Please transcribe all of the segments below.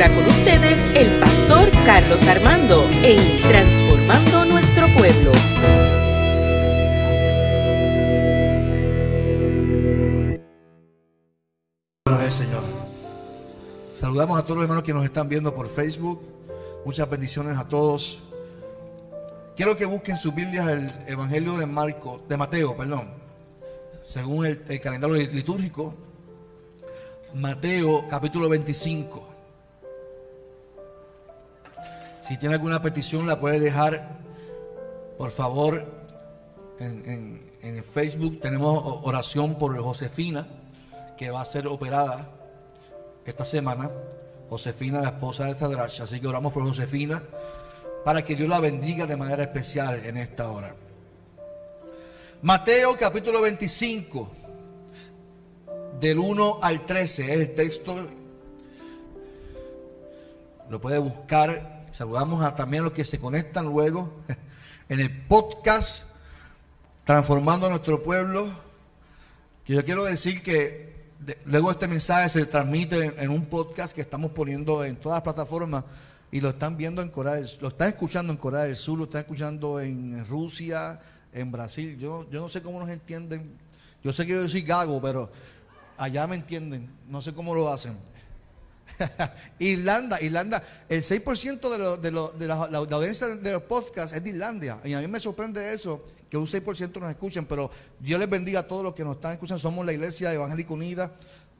ahora con ustedes el pastor Carlos Armando en Transformando Nuestro Pueblo. Señor. Saludamos a todos los hermanos que nos están viendo por Facebook. Muchas bendiciones a todos. Quiero que busquen sus Biblias el Evangelio de Marco, de Mateo, perdón, según el calendario litúrgico. Mateo capítulo 25. Si tiene alguna petición la puede dejar, por favor, en, Facebook. Tenemos oración por Josefina, que va a ser operada esta semana. Josefina, la esposa de Sadrach. Así que oramos por Josefina para que Dios la bendiga de manera especial en esta hora. Mateo capítulo 25 del 1 al 13 es el texto. Lo puede buscar. Saludamos a también los que se conectan luego en el podcast Transformando nuestro pueblo. Que yo quiero decir que luego este mensaje se transmite en, un podcast que estamos poniendo en todas las plataformas y lo están viendo en Corea lo están escuchando en Corea del Sur, lo están escuchando en Rusia, en Brasil. Yo, yo no sé cómo nos entienden. Yo sé que yo soy gago, pero allá me entienden, no sé cómo lo hacen. Irlanda, Irlanda, el 6% de, de, de, la, audiencia de los podcasts es de Irlanda. Y a mí me sorprende eso, que un 6% nos escuchen, pero Dios les bendiga a todos los que nos están escuchando. Somos la Iglesia Evangélica Unida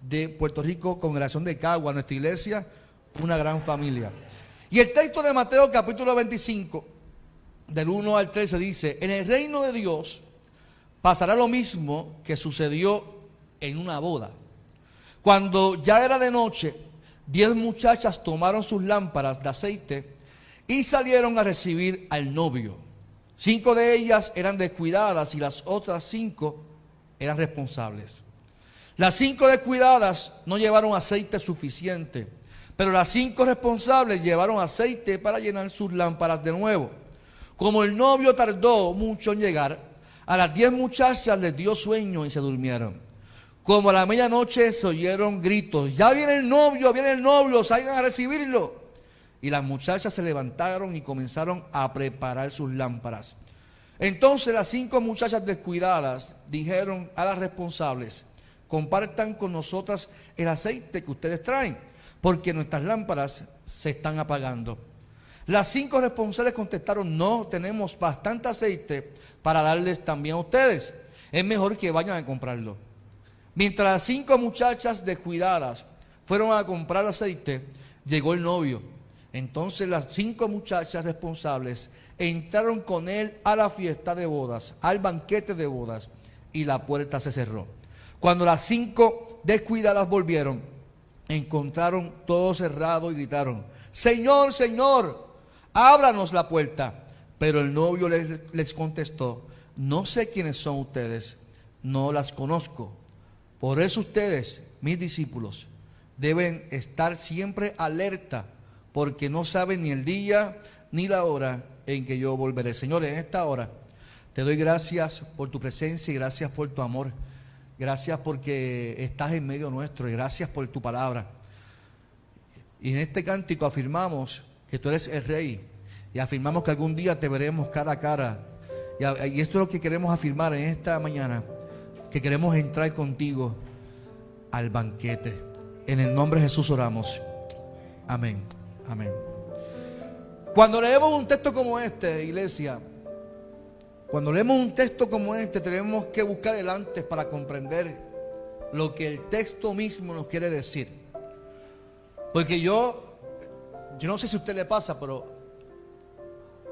de Puerto Rico, Congregación de Cagua, nuestra iglesia, una gran familia. Y el texto de Mateo capítulo 25, del 1 al 13, dice, en el reino de Dios pasará lo mismo que sucedió en una boda. Cuando ya era de noche, diez muchachas tomaron sus lámparas de aceite y salieron a recibir al novio. Cinco de ellas eran descuidadas y las otras cinco eran responsables. Las cinco descuidadas no llevaron aceite suficiente, pero las cinco responsables llevaron aceite para llenar sus lámparas de nuevo. Como el novio tardó mucho en llegar, a las diez muchachas les dio sueño y se durmieron. Como a la medianoche se oyeron gritos, ya viene el novio, viene el novio, salgan a recibirlo. Y las muchachas se levantaron y comenzaron a preparar sus lámparas. Entonces las cinco muchachas descuidadas dijeron a las responsables, compartan con nosotras el aceite que ustedes traen, porque nuestras lámparas se están apagando. Las cinco responsables contestaron, no tenemos bastante aceite para darles también a ustedes. Es mejor que vayan a comprarlo. Mientras las cinco muchachas descuidadas fueron a comprar aceite, llegó el novio. Entonces las cinco muchachas responsables entraron con él a la fiesta de bodas, al banquete de bodas, y la puerta se cerró. Cuando las cinco descuidadas volvieron, encontraron todo cerrado y gritaron, Señor, Señor, ábranos la puerta. Pero el novio les, les contestó, no sé quiénes son ustedes, no las conozco. Por eso ustedes, mis discípulos, deben estar siempre alerta, porque no saben ni el día ni la hora en que yo volveré. Señor, en esta hora te doy gracias por tu presencia y gracias por tu amor. Gracias porque estás en medio nuestro y gracias por tu palabra. Y en este cántico afirmamos que tú eres el rey y afirmamos que algún día te veremos cara a cara. Y esto es lo que queremos afirmar en esta mañana que queremos entrar contigo al banquete. En el nombre de Jesús oramos. Amén. Amén. Cuando leemos un texto como este, iglesia, cuando leemos un texto como este, tenemos que buscar el antes para comprender lo que el texto mismo nos quiere decir. Porque yo, yo no sé si a usted le pasa, pero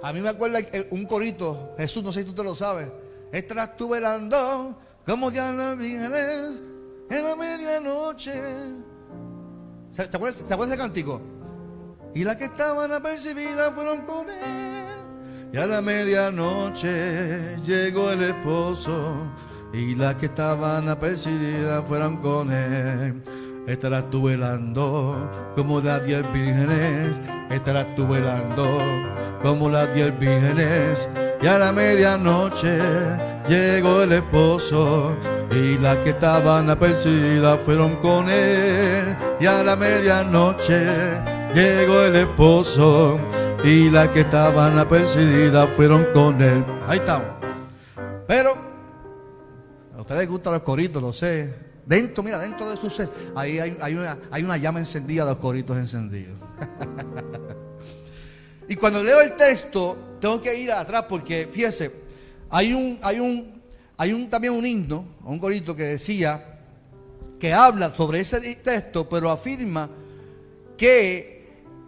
a mí me acuerda un corito, Jesús, no sé si tú lo sabes. Estás tú velando como las vírgenes en la medianoche. ¿Se, se, acuerdan, ¿Se ese cántico? Y las que estaban apercibidas fueron con él. Y a la medianoche llegó el esposo. Y las que estaban apercibidas fueron con él. Estarás tú velando como las diez vírgenes. Estarás tú velando como las diez vírgenes. Y a la medianoche llegó el esposo y las que estaban apercibidas fueron con él. Y a la medianoche llegó el esposo y las que estaban apercibidas fueron con él. Ahí estamos. Pero a ustedes les gustan los coritos, lo sé. Dentro, mira, dentro de su ahí hay, una, hay una llama encendida, los coritos encendidos. y cuando leo el texto, tengo que ir atrás porque, fíjese, hay un, hay un, hay un también un himno, un corito que decía, que habla sobre ese texto, pero afirma que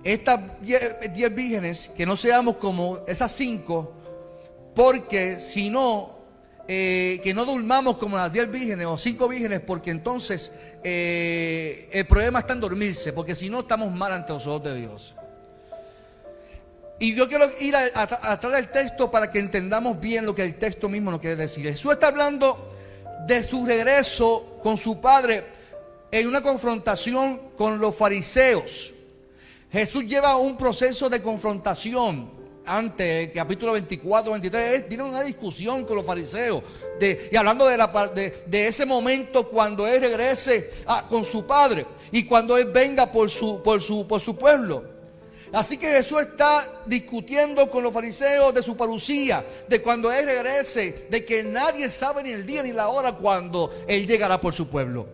estas diez vírgenes, que no seamos como esas cinco, porque si no, eh, que no durmamos como las diez vírgenes o cinco vírgenes, porque entonces eh, el problema está en dormirse, porque si no estamos mal ante los ojos de Dios. Y yo quiero ir atrás del texto para que entendamos bien lo que el texto mismo nos quiere decir. Jesús está hablando de su regreso con su Padre en una confrontación con los fariseos. Jesús lleva un proceso de confrontación. Antes, el capítulo 24, 23, viene una discusión con los fariseos. y hablando de, la, de, de, ese momento cuando Él regrese con su Padre y cuando Él venga por su, por su, por su pueblo. Así que Jesús está discutiendo con los fariseos de su parucía, de cuando Él regrese, de que nadie sabe ni el día ni la hora cuando Él llegará por su pueblo.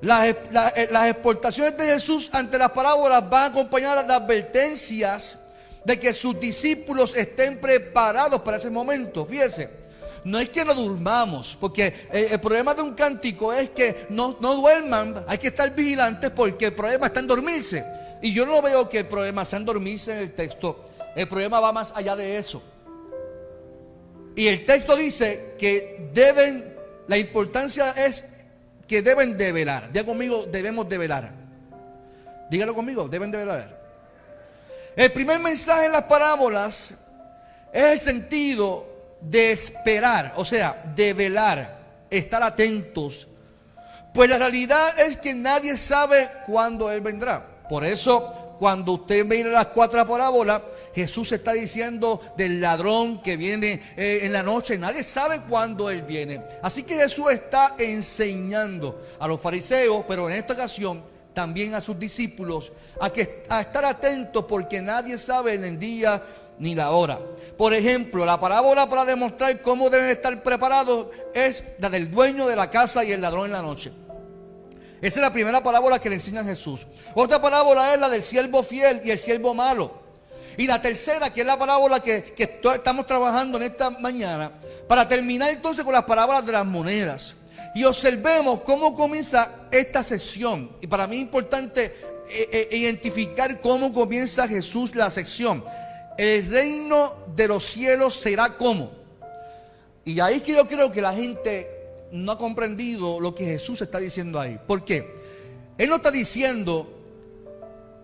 Las, exportaciones de Jesús ante las parábolas van acompañadas de advertencias de que sus discípulos estén preparados para ese momento. Fíjese, no es que no durmamos, porque el, problema de un cántico es que no, no duerman, hay que estar vigilantes porque el problema está en dormirse. Y yo no veo que el problema sea dormirse en el texto, el problema va más allá de eso. Y el texto dice que deben, la importancia es que deben de velar. Diga conmigo, debemos de velar. Dígalo conmigo, deben de velar. El primer mensaje en las parábolas es el sentido de esperar, o sea, de velar, estar atentos. Pues la realidad es que nadie sabe cuándo Él vendrá. Por eso, cuando usted mira las cuatro parábolas, Jesús está diciendo del ladrón que viene eh, en la noche. Nadie sabe cuándo él viene. Así que Jesús está enseñando a los fariseos, pero en esta ocasión también a sus discípulos, a, que, a estar atentos porque nadie sabe en el día ni la hora. Por ejemplo, la parábola para demostrar cómo deben estar preparados es la del dueño de la casa y el ladrón en la noche. Esa es la primera parábola que le enseña Jesús. Otra parábola es la del siervo fiel y el siervo malo. Y la tercera, que es la parábola que, estamos trabajando en esta mañana, para terminar entonces con las parábolas de las monedas. Y observemos cómo comienza esta sesión. Y para mí es importante eh, eh, identificar cómo comienza Jesús la sección. El reino de los cielos será como. Y ahí es que yo creo que la gente no ha comprendido lo que Jesús está diciendo ahí. ¿Por qué? Él no está diciendo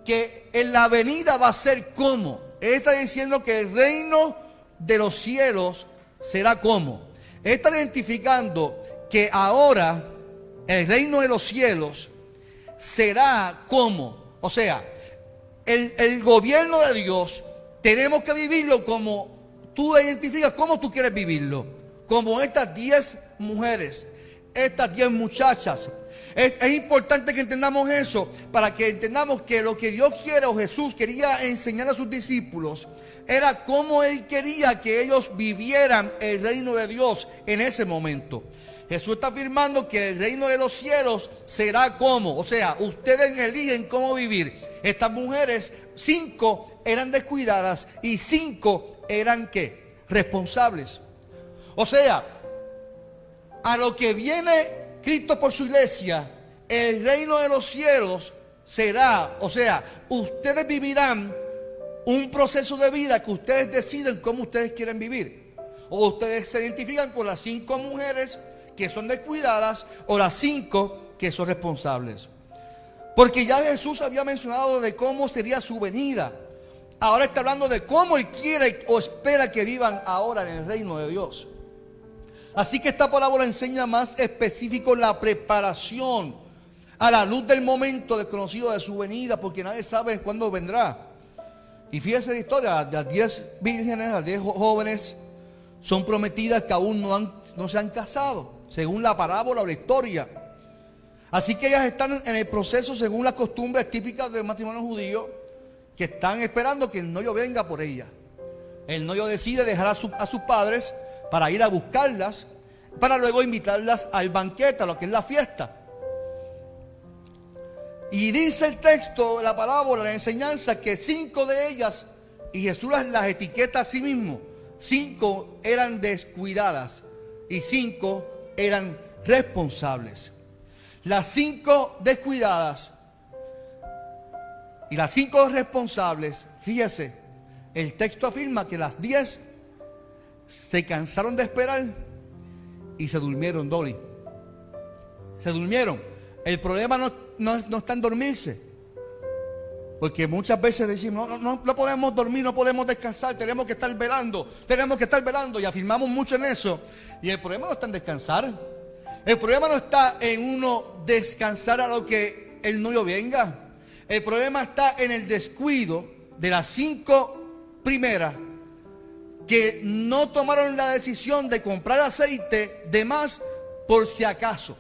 que en la venida va a ser como. Él está diciendo que el reino de los cielos será como. Él está identificando que ahora el reino de los cielos será como. O sea, el, el gobierno de Dios tenemos que vivirlo como tú identificas cómo tú quieres vivirlo. Como estas diez mujeres, estas diez muchachas es, importante que entendamos eso para que entendamos que lo que Dios quiere o Jesús quería enseñar a sus discípulos era cómo Él quería que ellos vivieran el reino de Dios en ese momento. Jesús está afirmando que el reino de los cielos será como, o sea, ustedes eligen cómo vivir. Estas mujeres, cinco eran descuidadas y cinco eran qué? Responsables. O sea, a lo que viene Cristo por su iglesia, el reino de los cielos será, o sea, ustedes vivirán un proceso de vida que ustedes deciden cómo ustedes quieren vivir. O ustedes se identifican con las cinco mujeres que son descuidadas o las cinco que son responsables. Porque ya Jesús había mencionado de cómo sería su venida. Ahora está hablando de cómo Él quiere o espera que vivan ahora en el reino de Dios. Así que esta parábola enseña más específico la preparación a la luz del momento desconocido de su venida, porque nadie sabe cuándo vendrá. Y fíjese la historia, las diez vírgenes, las diez jóvenes son prometidas que aún no, han, se han casado, según la parábola o la historia. Así que ellas están en el proceso según las costumbres típicas del matrimonio judío, que están esperando que el novio venga por ella. El novio decide dejar a sus padres para ir a buscarlas, para luego invitarlas al banquete, a lo que es la fiesta. Y dice el texto, la parábola, la enseñanza, que cinco de ellas, y Jesús las, etiqueta a sí mismo, cinco eran descuidadas y cinco eran responsables. Las cinco descuidadas y las cinco responsables, fíjese, el texto afirma que las diez se cansaron de esperar y se durmieron, Dolly. Se durmieron. El problema no, no, está en dormirse. Porque muchas veces decimos, no, no, no, podemos dormir, no podemos descansar, tenemos que estar velando, tenemos que estar velando y afirmamos mucho en eso. Y el problema no está en descansar. El problema no está en uno descansar a lo que el novio venga. El problema está en el descuido de las cinco primeras que no tomaron la decisión de comprar aceite de más por si acaso.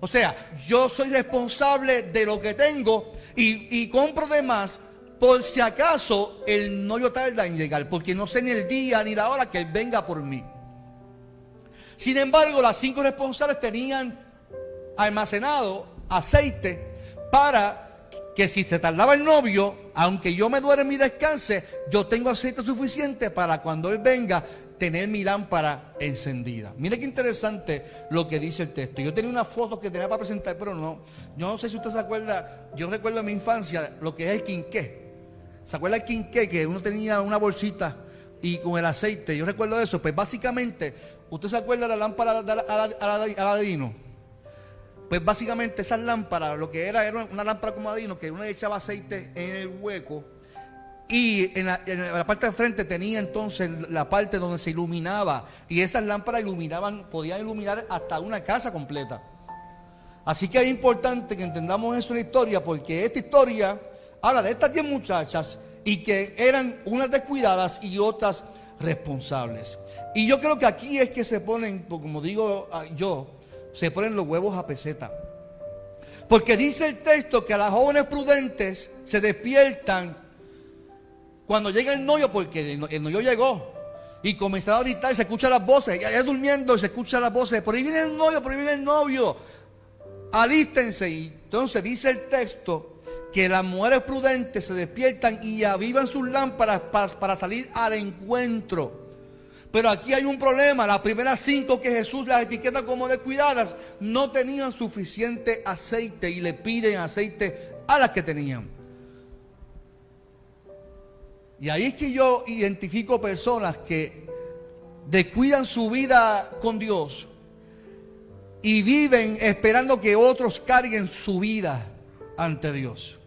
O sea, yo soy responsable de lo que tengo y, compro de más por si acaso el novio tarda en llegar, porque no sé ni el día ni la hora que él venga por mí. Sin embargo, las cinco responsables tenían almacenado aceite para que si se tardaba el novio, aunque yo me duerme y descanse, yo tengo aceite suficiente para cuando él venga tener mi lámpara encendida. Mire qué interesante lo que dice el texto. Yo tenía una foto que tenía para presentar, pero no. Yo no sé si usted se acuerda, yo recuerdo en mi infancia lo que es el quinqué. ¿Se acuerda el quinqué? Que uno tenía una bolsita y con el aceite. Yo recuerdo eso. Pues básicamente, ¿usted se acuerda de la lámpara de Aladino? Pues básicamente esas lámparas, lo que era, era una lámpara como Adino, que uno echaba aceite en el hueco y en la, parte de frente tenía entonces la parte donde se iluminaba. Y esas lámparas iluminaban, podían iluminar hasta una casa completa. Así que es importante que entendamos eso en la historia, porque esta historia habla de estas 10 muchachas y que eran unas descuidadas y otras responsables. Y yo creo que aquí es que se ponen, como digo ah, yo, se ponen los huevos a peseta. Porque dice el texto que a las jóvenes prudentes se despiertan cuando llega el novio, porque el novio llegó. Y comenzaron a gritar, se escuchan las voces, ya, durmiendo, se escuchan las voces, por ahí viene el novio, por ahí viene el novio. Alístense. Y entonces dice el texto que las mujeres prudentes se despiertan y avivan sus lámparas para salir al encuentro. Pero aquí hay un problema. Las primeras cinco que Jesús las etiqueta como descuidadas no tenían suficiente aceite y le piden aceite a las que tenían. Y ahí es que yo identifico personas que descuidan su vida con Dios y viven esperando que otros carguen su vida ante Dios.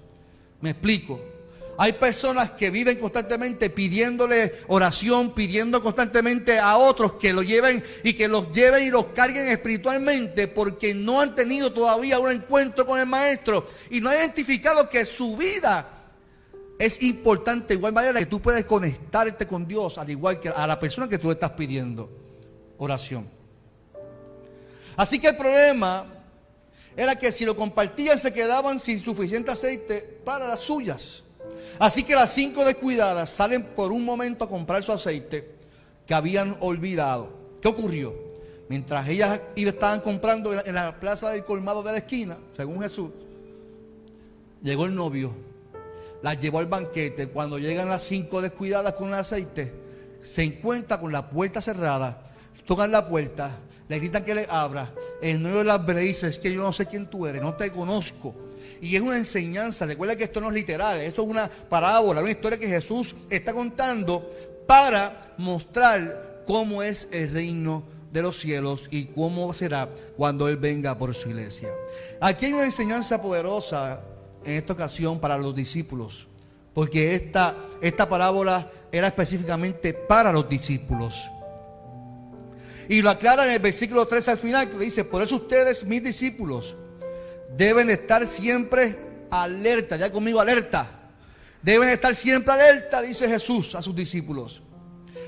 Me explico. Hay personas que viven constantemente pidiéndole oración, pidiendo constantemente a otros que lo lleven y que los lleven y los carguen espiritualmente porque no han tenido todavía un encuentro con el Maestro y no han identificado que su vida es importante, igual manera que tú puedes conectarte con Dios, al igual que a la persona que tú estás pidiendo oración. Así que el problema era que si lo compartían se quedaban sin suficiente aceite para las suyas. Así que las cinco descuidadas salen por un momento a comprar su aceite que habían olvidado. ¿Qué ocurrió? Mientras ellas estaban comprando en la plaza del colmado de la esquina, según Jesús, llegó el novio, las llevó al banquete. Cuando llegan las cinco descuidadas con el aceite, se encuentra con la puerta cerrada, tocan la puerta, le gritan que le abra. El novio las ve dice, es que yo no sé quién tú eres, no te conozco. Y es una enseñanza. Recuerda que esto no es literal, esto es una parábola, una historia que Jesús está contando para mostrar cómo es el reino de los cielos y cómo será cuando Él venga por su iglesia. Aquí hay una enseñanza poderosa en esta ocasión para los discípulos, porque esta, esta parábola era específicamente para los discípulos. Y lo aclara en el versículo 3 al final, que dice, por eso ustedes, mis discípulos, deben estar siempre alerta, ya conmigo alerta. Deben estar siempre alerta, dice Jesús a sus discípulos.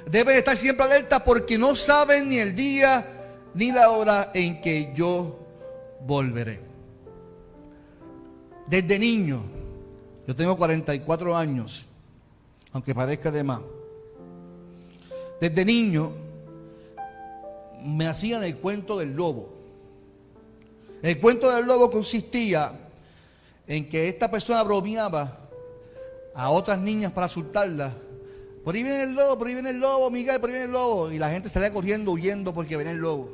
Deben estar siempre alerta porque no saben ni el día ni la hora en que yo volveré. Desde niño, yo tengo 44 años, aunque parezca de más. Desde niño me hacían el cuento del lobo. El cuento del lobo consistía en que esta persona bromeaba a otras niñas para asustarlas. Por ahí viene el lobo, por ahí viene el lobo, Miguel, por ahí viene el lobo. Y la gente salía corriendo, huyendo porque venía el lobo.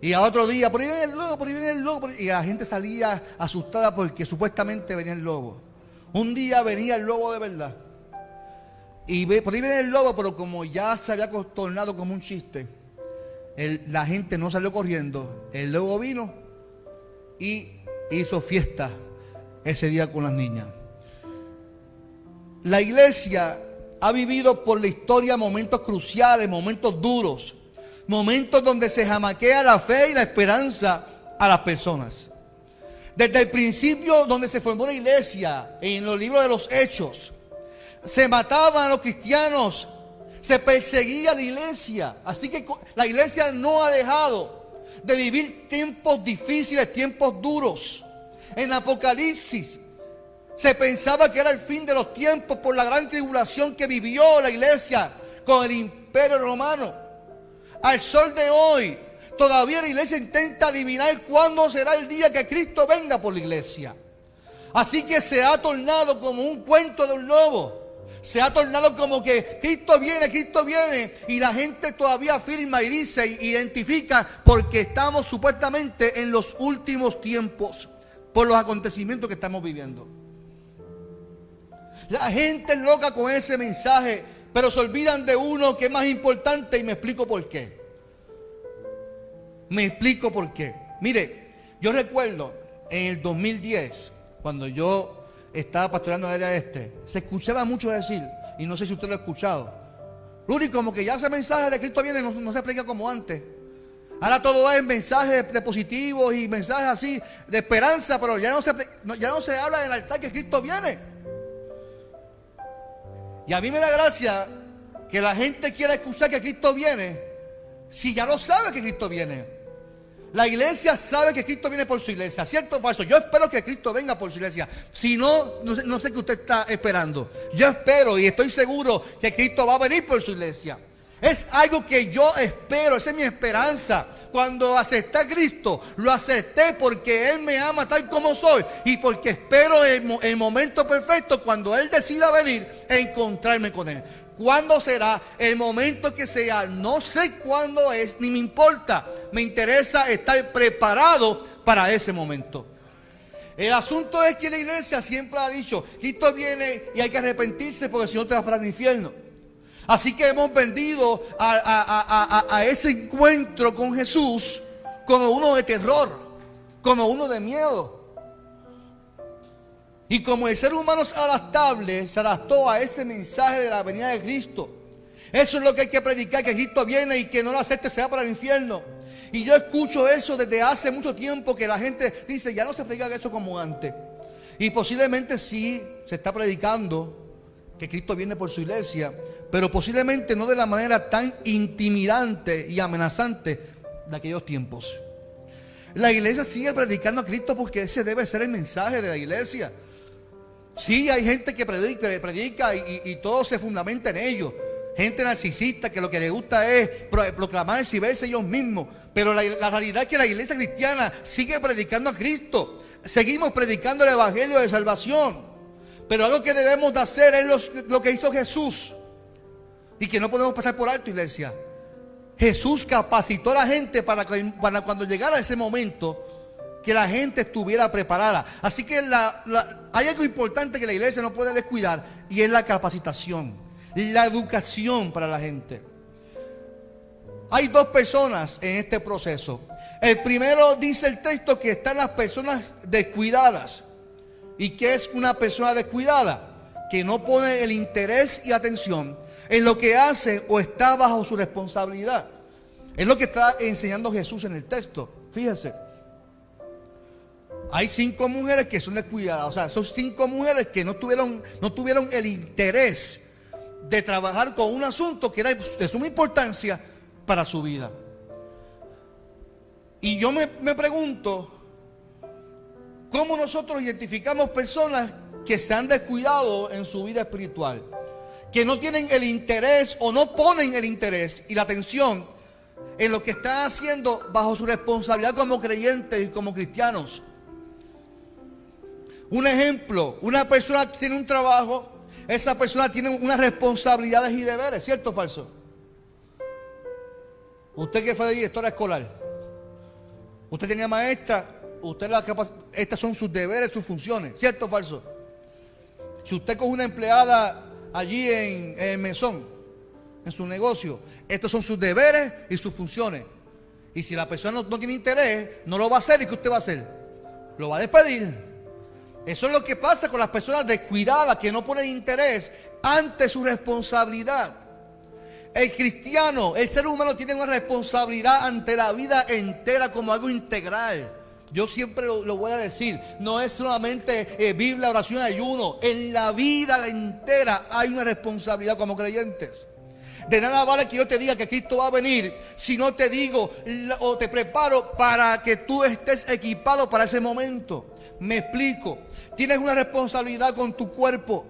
Y a otro día, por ahí viene el lobo, por ahí viene el lobo. Y la gente salía asustada porque supuestamente venía el lobo. Un día venía el lobo de verdad. Y por ahí viene el lobo, pero como ya se había tornado como un chiste, la gente no salió corriendo. El lobo vino y hizo fiesta ese día con las niñas. La iglesia ha vivido por la historia momentos cruciales, momentos duros, momentos donde se jamaquea la fe y la esperanza a las personas. Desde el principio donde se formó la iglesia, en los libros de los hechos, se mataban a los cristianos, se perseguía la iglesia. Así que la iglesia no ha dejado de vivir tiempos difíciles, tiempos duros. En Apocalipsis se pensaba que era el fin de los tiempos por la gran tribulación que vivió la iglesia con el imperio romano. Al sol de hoy, todavía la iglesia intenta adivinar cuándo será el día que Cristo venga por la iglesia. Así que se ha tornado como un cuento de un lobo se ha tornado como que Cristo viene, Cristo viene, y la gente todavía afirma y dice, identifica, porque estamos supuestamente en los últimos tiempos por los acontecimientos que estamos viviendo. La gente es loca con ese mensaje, pero se olvidan de uno que es más importante y me explico por qué. Me explico por qué. Mire, yo recuerdo en el 2010, cuando yo estaba pastoreando el área este, se escuchaba mucho decir, y no sé si usted lo ha escuchado, Luri, como que ya ese mensaje de Cristo viene, no, se explica como antes. Ahora todo es mensajes de positivos y mensajes así de esperanza, pero ya no se, ya no se habla en el altar que Cristo viene. Y a mí me da gracia que la gente quiera escuchar que Cristo viene, si ya no sabe que Cristo viene. La iglesia sabe que Cristo viene por su iglesia, ¿cierto o falso? Yo espero que Cristo venga por su iglesia. Si no, no sé, qué usted está esperando. Yo espero y estoy seguro que Cristo va a venir por su iglesia. Es algo que yo espero, esa es mi esperanza. Cuando acepté a Cristo, lo acepté porque Él me ama tal como soy y porque espero el, momento perfecto cuando Él decida venir e encontrarme con Él. ¿Cuándo será? El momento que sea. No sé cuándo es, ni me importa. Me interesa estar preparado para ese momento. El asunto es que la iglesia siempre ha dicho, Cristo viene y hay que arrepentirse porque si no te vas para el infierno. Así que hemos vendido a, ese encuentro con Jesús como uno de terror, como uno de miedo. Y como el ser humano es adaptable, se adaptó a ese mensaje de la venida de Cristo. Eso es lo que hay que predicar, que Cristo viene y que no lo acepte sea para el infierno. Y yo escucho eso desde hace mucho tiempo que la gente dice, ya no se predica eso como antes. Y posiblemente sí se está predicando que Cristo viene por su iglesia, pero posiblemente no de la manera tan intimidante y amenazante de aquellos tiempos. La iglesia sigue predicando a Cristo porque ese debe ser el mensaje de la iglesia. Sí, hay gente que predica, y, todo se fundamenta en ello. Gente narcisista que lo que le gusta es proclamarse y verse ellos mismos. Pero la, realidad es que la iglesia cristiana sigue predicando a Cristo. Seguimos predicando el Evangelio de salvación. Pero algo que debemos de hacer es lo, que hizo Jesús. Y que no podemos pasar por alto, iglesia. Jesús capacitó a la gente para, para cuando llegara ese momento que la gente estuviera preparada. Así que hay algo importante que la iglesia no puede descuidar y es la capacitación, la educación para la gente. Hay dos personas en este proceso. El primero dice el texto que están las personas descuidadas. ¿Y qué es una persona descuidada? Que no pone el interés y atención en lo que hace o está bajo su responsabilidad. Es lo que está enseñando Jesús en el texto. Fíjese. Hay cinco mujeres que son descuidadas. O sea, son cinco mujeres que no tuvieron, no tuvieron el interés de trabajar con un asunto que era de suma importancia para su vida. Y yo me, me pregunto, ¿Cómo nosotros identificamos personas que se han descuidado en su vida espiritual? Que no tienen el interés o no ponen el interés y la atención en lo que están haciendo bajo su responsabilidad como creyentes y como cristianos. Un ejemplo, una persona que tiene un trabajo, esa persona tiene unas responsabilidades y deberes, ¿cierto o falso? Usted que fue de directora escolar, usted tenía maestra, usted la estas son sus deberes, sus funciones, ¿cierto o falso? Si usted coge una empleada allí en, el mesón, en su negocio, estos son sus deberes y sus funciones. Y si la persona no, no tiene interés, no lo va a hacer, ¿y qué usted va a hacer? Lo va a despedir. Eso es lo que pasa con las personas descuidadas que no ponen interés ante su responsabilidad. El cristiano, el ser humano tiene una responsabilidad ante la vida entera como algo integral. Yo siempre lo, voy a decir, no es solamente eh, Biblia, oración ayuno. En la vida entera hay una responsabilidad como creyentes. De nada vale que yo te diga que Cristo va a venir si no te digo o te preparo para que tú estés equipado para ese momento. Me explico. Tienes una responsabilidad con tu cuerpo.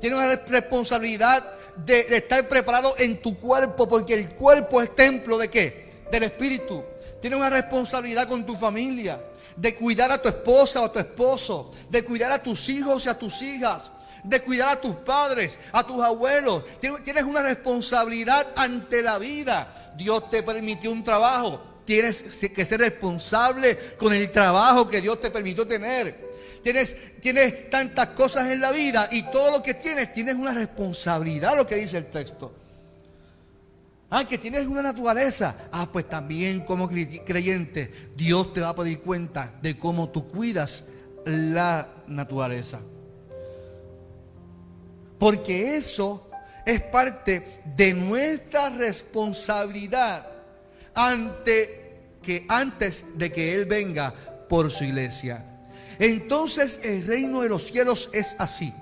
Tienes una responsabilidad de, estar preparado en tu cuerpo, porque el cuerpo es templo de qué? Del Espíritu. Tienes una responsabilidad con tu familia, de cuidar a tu esposa o a tu esposo, de cuidar a tus hijos y a tus hijas, de cuidar a tus padres, a tus abuelos. Tienes una responsabilidad ante la vida. Dios te permitió un trabajo. Tienes que ser responsable con el trabajo que Dios te permitió tener. Tienes, tantas cosas en la vida y todo lo que tienes, tienes una responsabilidad, lo que dice el texto. Ah, que tienes una naturaleza. Ah, pues también como creyente, Dios te va a pedir cuenta de cómo tú cuidas la naturaleza. Porque eso es parte de nuestra responsabilidad ante que antes de que Él venga por su iglesia. Entonces el reino de los cielos es así.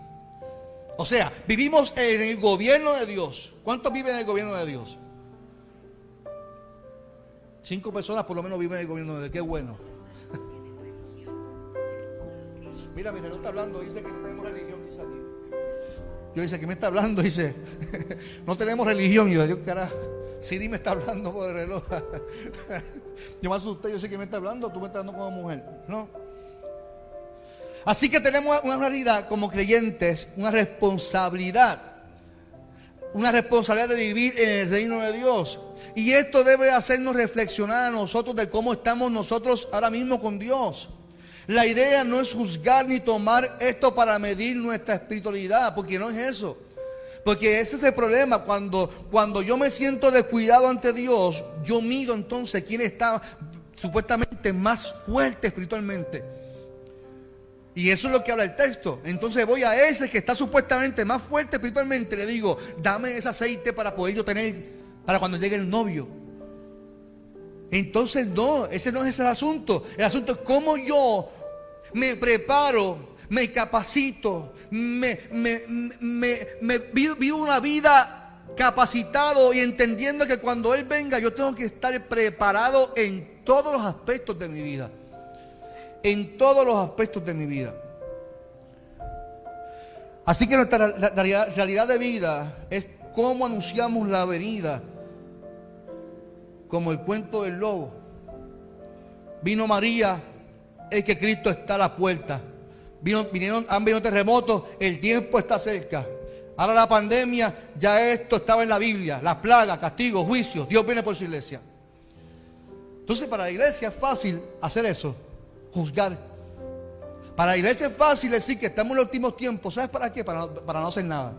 O sea, vivimos en el gobierno de Dios. ¿Cuántos viven en el gobierno de Dios? Cinco personas por lo menos viven en el gobierno de. Qué bueno. Mira, mi reloj está hablando, dice que no tenemos religión, dice aquí. Yo dice que me está hablando, dice, no tenemos religión. Y yo, Dios, cara, Siri me está hablando por el reloj. yo me asusté, yo sé que me está hablando, tú me estás hablando como mujer. No. Así que tenemos una realidad como creyentes, una responsabilidad, una responsabilidad de vivir en el reino de Dios. Y esto debe hacernos reflexionar a nosotros de cómo estamos nosotros ahora mismo con Dios. La idea no es juzgar ni tomar esto para medir nuestra espiritualidad, porque no es eso. Porque ese es el problema. Cuando, cuando yo me siento descuidado ante Dios, yo mido entonces quién está supuestamente más fuerte espiritualmente. Y eso es lo que habla el texto. Entonces voy a ese que está supuestamente más fuerte espiritualmente. Le digo, dame ese aceite para poder yo tener, para cuando llegue el novio. Entonces no, ese no es el asunto. El asunto es cómo yo me preparo, me capacito, me, vivo una vida capacitado y entendiendo que cuando Él venga yo tengo que estar preparado en todos los aspectos de mi vida en todos los aspectos de mi vida. Así que nuestra realidad de vida es cómo anunciamos la venida, como el cuento del lobo. Vino María, es que Cristo está a la puerta. Vino, han venido terremotos, el tiempo está cerca. Ahora la pandemia, ya esto estaba en la Biblia, las plagas, castigos, juicios, Dios viene por su iglesia. Entonces para la iglesia es fácil hacer eso juzgar. Para la iglesia es fácil decir que estamos en los últimos tiempos. ¿Sabes para qué? Para, para no hacer nada.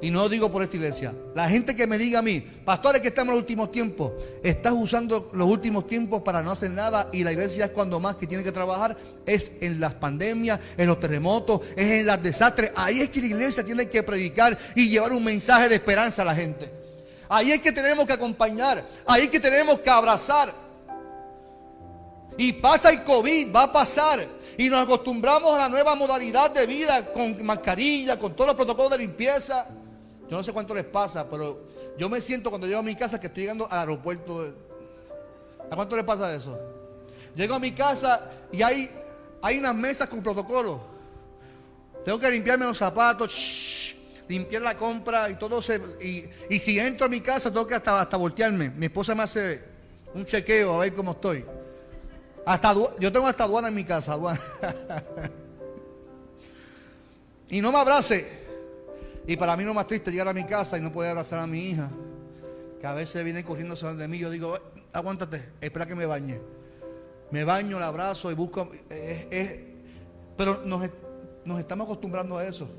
Y no digo por esta iglesia. La gente que me diga a mí, pastores que estamos en los últimos tiempos, estás usando los últimos tiempos para no hacer nada y la iglesia es cuando más que tiene que trabajar, es en las pandemias, en los terremotos, es en los desastres. Ahí es que la iglesia tiene que predicar y llevar un mensaje de esperanza a la gente. Ahí es que tenemos que acompañar, ahí es que tenemos que abrazar. Y pasa el COVID, va a pasar. Y nos acostumbramos a la nueva modalidad de vida con mascarilla, con todos los protocolos de limpieza. Yo no sé cuánto les pasa, pero yo me siento cuando llego a mi casa que estoy llegando al aeropuerto. ¿A cuánto les pasa eso? Llego a mi casa y hay, hay unas mesas con protocolo. Tengo que limpiarme los zapatos, limpiar la compra y todo se... Y, si entro a mi casa tengo que hasta, hasta voltearme. Mi esposa me hace un chequeo a ver cómo estoy. Hasta, yo tengo hasta aduana en mi casa, aduana. y no me abrace. Y para mí lo más triste llegar a mi casa y no poder abrazar a mi hija, que a veces viene corriendo de mí. Yo digo, aguántate, espera que me bañe. Me baño, la abrazo y busco. pero nos, nos estamos acostumbrando a eso.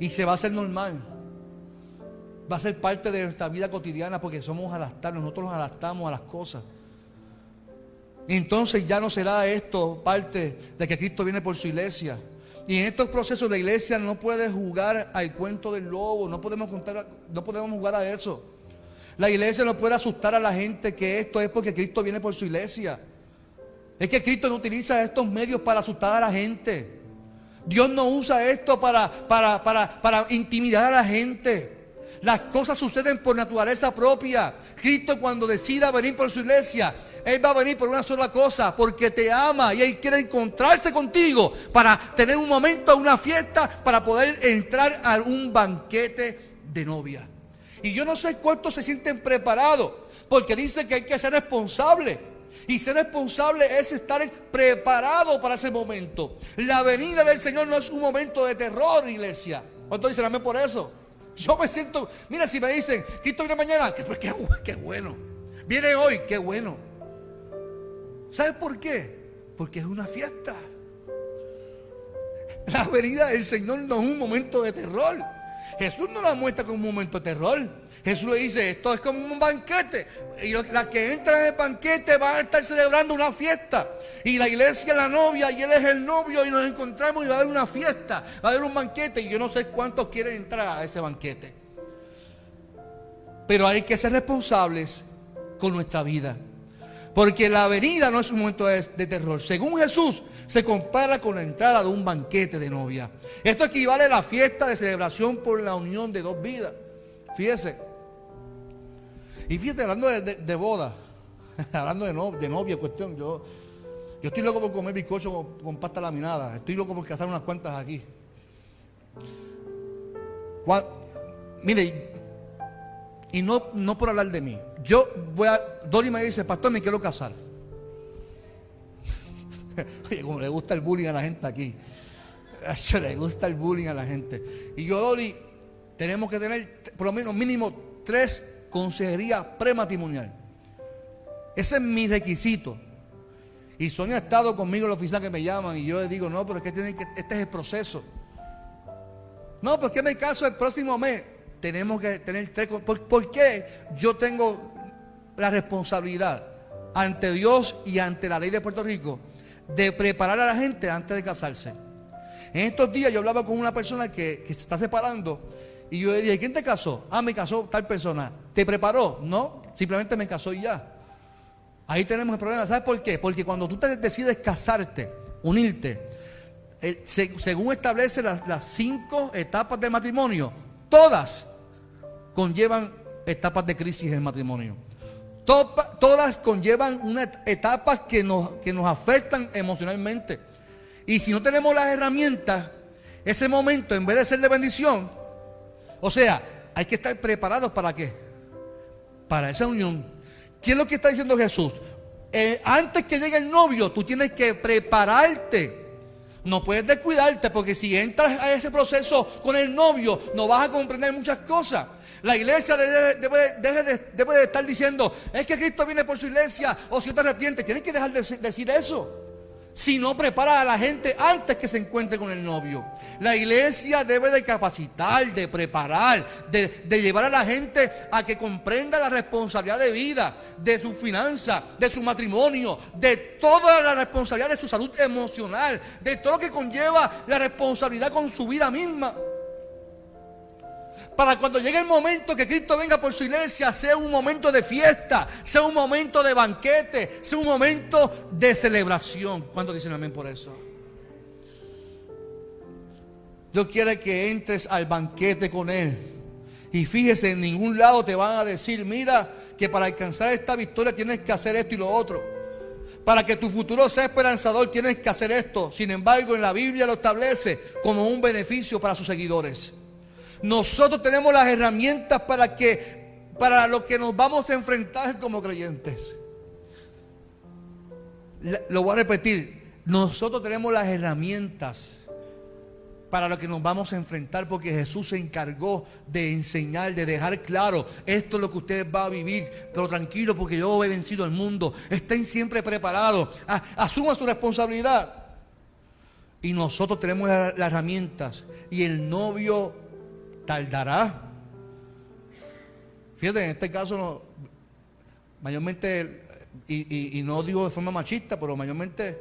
Y se va a hacer normal. Va a ser parte de nuestra vida cotidiana porque somos adaptados, nosotros nos adaptamos a las cosas. Entonces ya no será esto parte de que Cristo viene por su iglesia. Y en estos procesos la iglesia no puede jugar al cuento del lobo, no podemos contar, no podemos jugar a eso. La iglesia no puede asustar a la gente que esto es porque Cristo viene por su iglesia. Es que Cristo no utiliza estos medios para asustar a la gente. Dios no usa esto para, para, para, para intimidar a la gente. Las cosas suceden por naturaleza propia. Cristo cuando decida venir por su iglesia, él va a venir por una sola cosa, porque te ama y Él quiere encontrarse contigo para tener un momento, una fiesta, para poder entrar a un banquete de novia. Y yo no sé cuántos se sienten preparados, porque dice que hay que ser responsable. Y ser responsable es estar preparado para ese momento. La venida del Señor no es un momento de terror, iglesia. ¿Cuántos dicen amén por eso? Yo me siento, mira, si me dicen, Cristo viene mañana, qué, qué bueno. Viene hoy, qué bueno. ¿Sabes por qué? Porque es una fiesta. La venida del Señor no es un momento de terror. Jesús no la muestra como un momento de terror. Jesús le dice, esto es como un banquete. Y las que entran en el banquete van a estar celebrando una fiesta. Y la iglesia es la novia y él es el novio y nos encontramos y va a haber una fiesta. Va a haber un banquete y yo no sé cuántos quieren entrar a ese banquete. Pero hay que ser responsables con nuestra vida. Porque la venida no es un momento de, terror. Según Jesús, se compara con la entrada de un banquete de novia. Esto equivale a la fiesta de celebración por la unión de dos vidas. Fíjese. Y fíjate, hablando de, boda, hablando de, novia, cuestión, yo, yo estoy loco por comer bizcocho con, pasta laminada. Estoy loco por cazar unas cuantas aquí. mire, y no, no por hablar de mí. Yo voy a. Dolly me dice, pastor, me quiero casar. Oye, como le gusta el bullying a la gente aquí. Le gusta el bullying a la gente. Y yo, Dolly, tenemos que tener por lo menos mínimo tres consejerías prematrimonial. Ese es mi requisito. Y Sonia ha estado conmigo en la oficina que me llaman y yo le digo, no, pero es que, tiene que este es el proceso. No, porque me caso el próximo mes tenemos que tener tres... ¿Por, qué yo tengo la responsabilidad ante Dios y ante la ley de Puerto Rico de preparar a la gente antes de casarse? En estos días yo hablaba con una persona que, se está separando y yo le dije, ¿quién te casó? Ah, me casó tal persona. ¿Te preparó? No, simplemente me casó y ya. Ahí tenemos el problema. ¿Sabes por qué? Porque cuando tú te decides casarte, unirte, según establece las cinco etapas del matrimonio, todas conllevan etapas de crisis en el matrimonio. Todas conllevan unas etapas que nos, que nos afectan emocionalmente. Y si no tenemos las herramientas, ese momento, en vez de ser de bendición, o sea, hay que estar preparados para qué? Para esa unión. ¿Qué es lo que está diciendo Jesús? Eh, antes que llegue el novio, tú tienes que prepararte. No puedes descuidarte porque si entras a ese proceso con el novio, no vas a comprender muchas cosas. La iglesia debe, de, estar diciendo, es que Cristo viene por su iglesia, o si te arrepientes, tienes que dejar de decir eso. Si no prepara a la gente antes que se encuentre con el novio. La iglesia debe de capacitar, de preparar, de, de llevar a la gente a que comprenda la responsabilidad de vida, de su finanza, de su matrimonio, de toda la responsabilidad de su salud emocional, de todo lo que conlleva la responsabilidad con su vida misma para cuando llegue el momento que Cristo venga por su iglesia, sea un momento de fiesta, sea un momento de banquete, sea un momento de celebración. ¿Cuántos dicen amén por eso? Dios quiere que entres al banquete con Él. Y fíjese, en ningún lado te van a decir, mira, que para alcanzar esta victoria tienes que hacer esto y lo otro. Para que tu futuro sea esperanzador tienes que hacer esto. Sin embargo, en la Biblia lo establece como un beneficio para sus seguidores. Nosotros tenemos las herramientas para que para lo que nos vamos a enfrentar como creyentes. Lo voy a repetir. Nosotros tenemos las herramientas para lo que nos vamos a enfrentar porque Jesús se encargó de enseñar, de dejar claro, esto es lo que ustedes van a vivir, pero tranquilo porque yo he vencido al mundo, estén siempre preparados, asuman su responsabilidad. Y nosotros tenemos las herramientas y el novio tardará. Fíjate, en este caso, mayormente, y, no digo de forma machista, pero mayormente,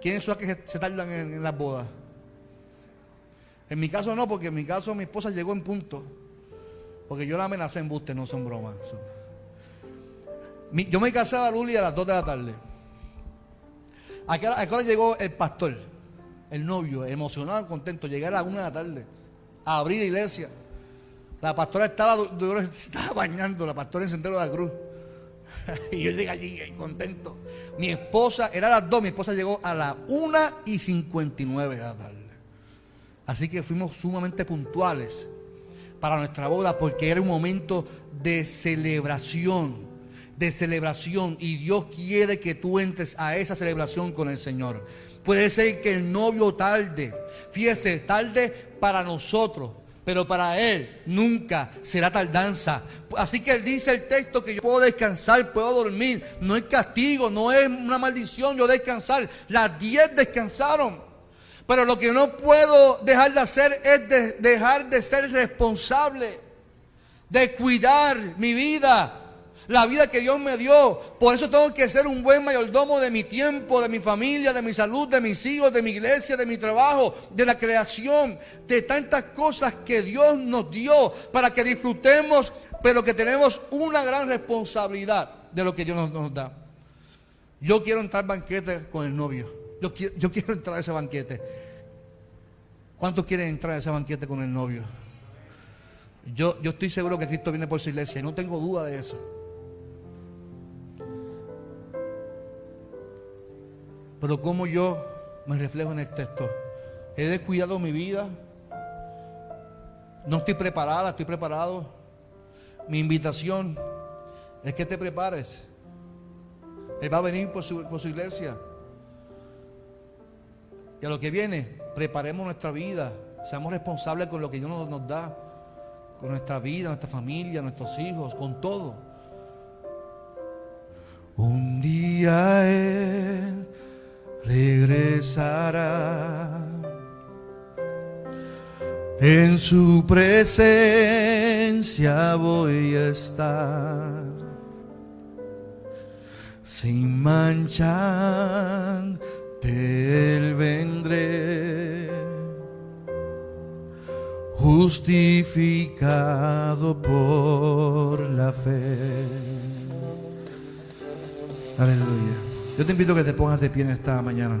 ¿quiénes son los que se, tardan en las bodas? En mi caso no, porque en mi caso mi esposa llegó en punto. Porque yo la amenacé en buste, no son bromas. yo me casé a Luli a las 2 de la tarde. ¿A qué, hora, llegó el pastor? El novio, emocionado, contento. Llegué a las 1 de la tarde a abrir la iglesia. La pastora estaba, estaba bañando, la pastora en Sendero de la Cruz. y yo llegué allí contento. Mi esposa, era a las 2, mi esposa llegó a las 1 y 59 de la tarde. Así que fuimos sumamente puntuales para nuestra boda porque era un momento de celebración, de celebración. Y Dios quiere que tú entres a esa celebración con el Señor. Puede ser que el novio tarde, fíjese, tarde para nosotros, pero para Él nunca será tardanza. Así que dice el texto que yo puedo descansar, puedo dormir. No es castigo, no es una maldición yo descansar. Las diez descansaron. Pero lo que no puedo dejar de hacer es dejar de ser responsable, de cuidar mi vida, la vida que Dios me dio. Por eso tengo que ser un buen mayordomo de mi tiempo, de mi familia, de mi salud, de mis hijos, de mi iglesia, de mi trabajo, de la creación, de tantas cosas que Dios nos dio para que disfrutemos, pero que tenemos una gran responsabilidad de lo que Dios nos, da. Yo quiero entrar banquete con el novio. Yo quiero, entrar a ese banquete. ¿Cuántos quieren entrar a ese banquete con el novio? Yo, yo estoy seguro que Cristo viene por su iglesia y no tengo duda de eso. Pero como yo me reflejo en el texto, he descuidado mi vida, no estoy preparada, estoy preparado. Mi invitación es que te prepares. Él va a venir por su, por su iglesia. Y a lo que viene, preparemos nuestra vida, seamos responsables con lo que Dios nos, da, con nuestra vida, nuestra familia, nuestros hijos, con todo. Un día Él regresará. En su presencia voy a estar sin mancha él vendré, justificado por la fe. Aleluya. Yo te invito a que te pongas de pie en esta mañana.